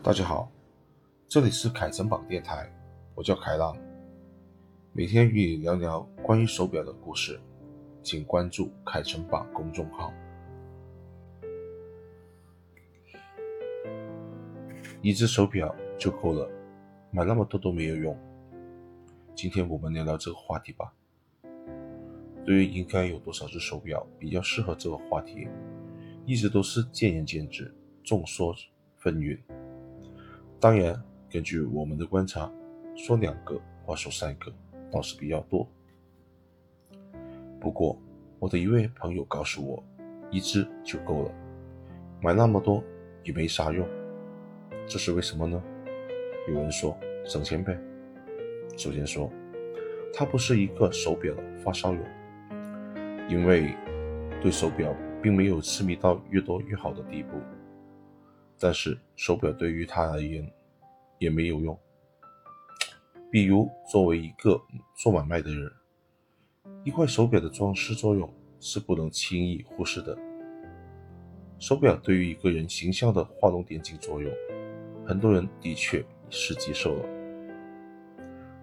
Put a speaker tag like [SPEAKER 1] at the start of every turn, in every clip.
[SPEAKER 1] 大家好，这里是凯城榜电台，我叫凯浪，每天与你聊聊关于手表的故事，请关注凯城榜公众号。一只手表就够了，买那么多都没有用。今天我们聊聊这个话题吧。对于应该有多少只手表比较适合这个话题，一直都是见仁见智，众说纷纭。当然，根据我们的观察，说两个或说三个倒是比较多。不过，我的一位朋友告诉我，一只就够了，买那么多也没啥用。这是为什么呢？有人说省钱呗。首先说，他不是一个手表的发烧友，因为对手表并没有痴迷到越多越好的地步。但是手表对于他而言也没有用。比如，作为一个做买卖的人，一块手表的装饰作用是不能轻易忽视的。手表对于一个人形象的画龙点睛作用，很多人的确是接受了。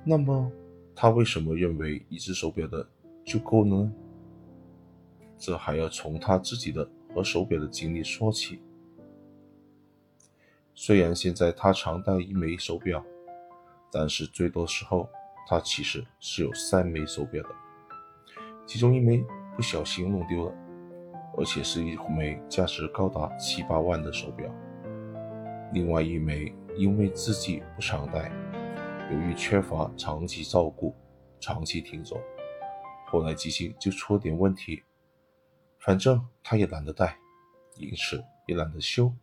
[SPEAKER 1] 那么，他为什么认为一只手表的就够呢？这还要从他自己的和手表的经历说起。虽然现在他常戴一枚手表，但是最多时候他其实是有三枚手表的，其中一枚不小心弄丢了，而且是一枚价值高达七八万的手表。另外一枚因为自己不常戴，由于缺乏长期照顾，长期停走，后来机芯就出了点问题，反正他也懒得戴，因此也懒得修，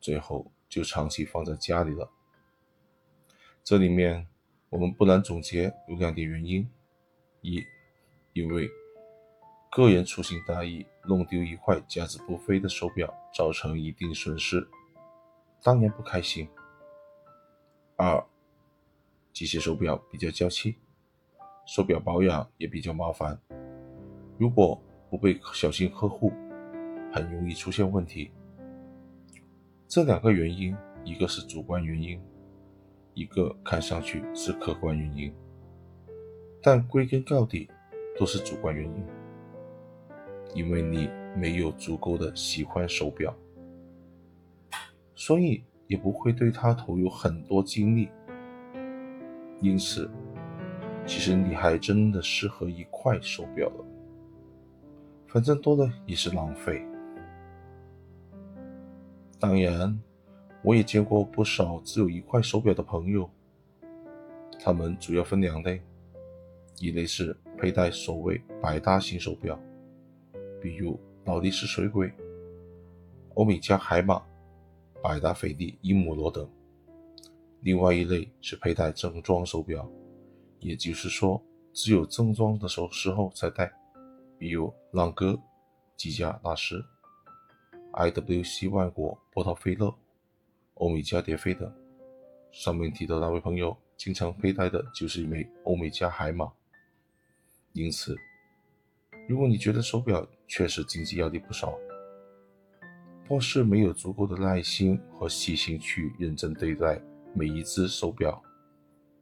[SPEAKER 1] 最后。就长期放在家里了。这里面我们不难总结有两点原因：一，因为个人粗心大意弄丢一块价值不菲的手表，造成一定损失，当然不开心；二，机械手表比较娇气，手表保养也比较麻烦，如果不被小心呵护，很容易出现问题。这两个原因，一个是主观原因，一个看上去是客观原因，但归根到底都是主观原因，因为你没有足够的喜欢手表，所以也不会对它投入很多精力，因此，其实你还真的适合一块手表了，反正多了也是浪费。当然，我也见过不少只有一块手表的朋友。他们主要分两类：一类是佩戴所谓百搭型手表，比如劳力士水鬼、欧米茄海马、百达翡丽鹦鹉螺等；另外一类是佩戴正装手表，也就是说只有正装的时时候才戴，比如朗格、积家大师。IWC 万国、波涛飞乐、欧米茄蝶飞等，上面提到那位朋友经常佩戴的就是一枚欧米茄海马。因此，如果你觉得手表确实经济压力不少，或是没有足够的耐心和细心去认真对待每一只手表，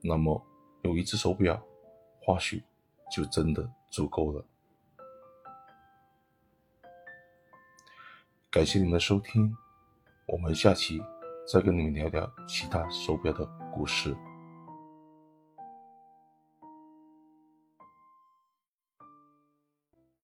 [SPEAKER 1] 那么有一只手表或许就真的足够了。感谢您的收听，我们下期再跟你们聊聊其他手表的故事。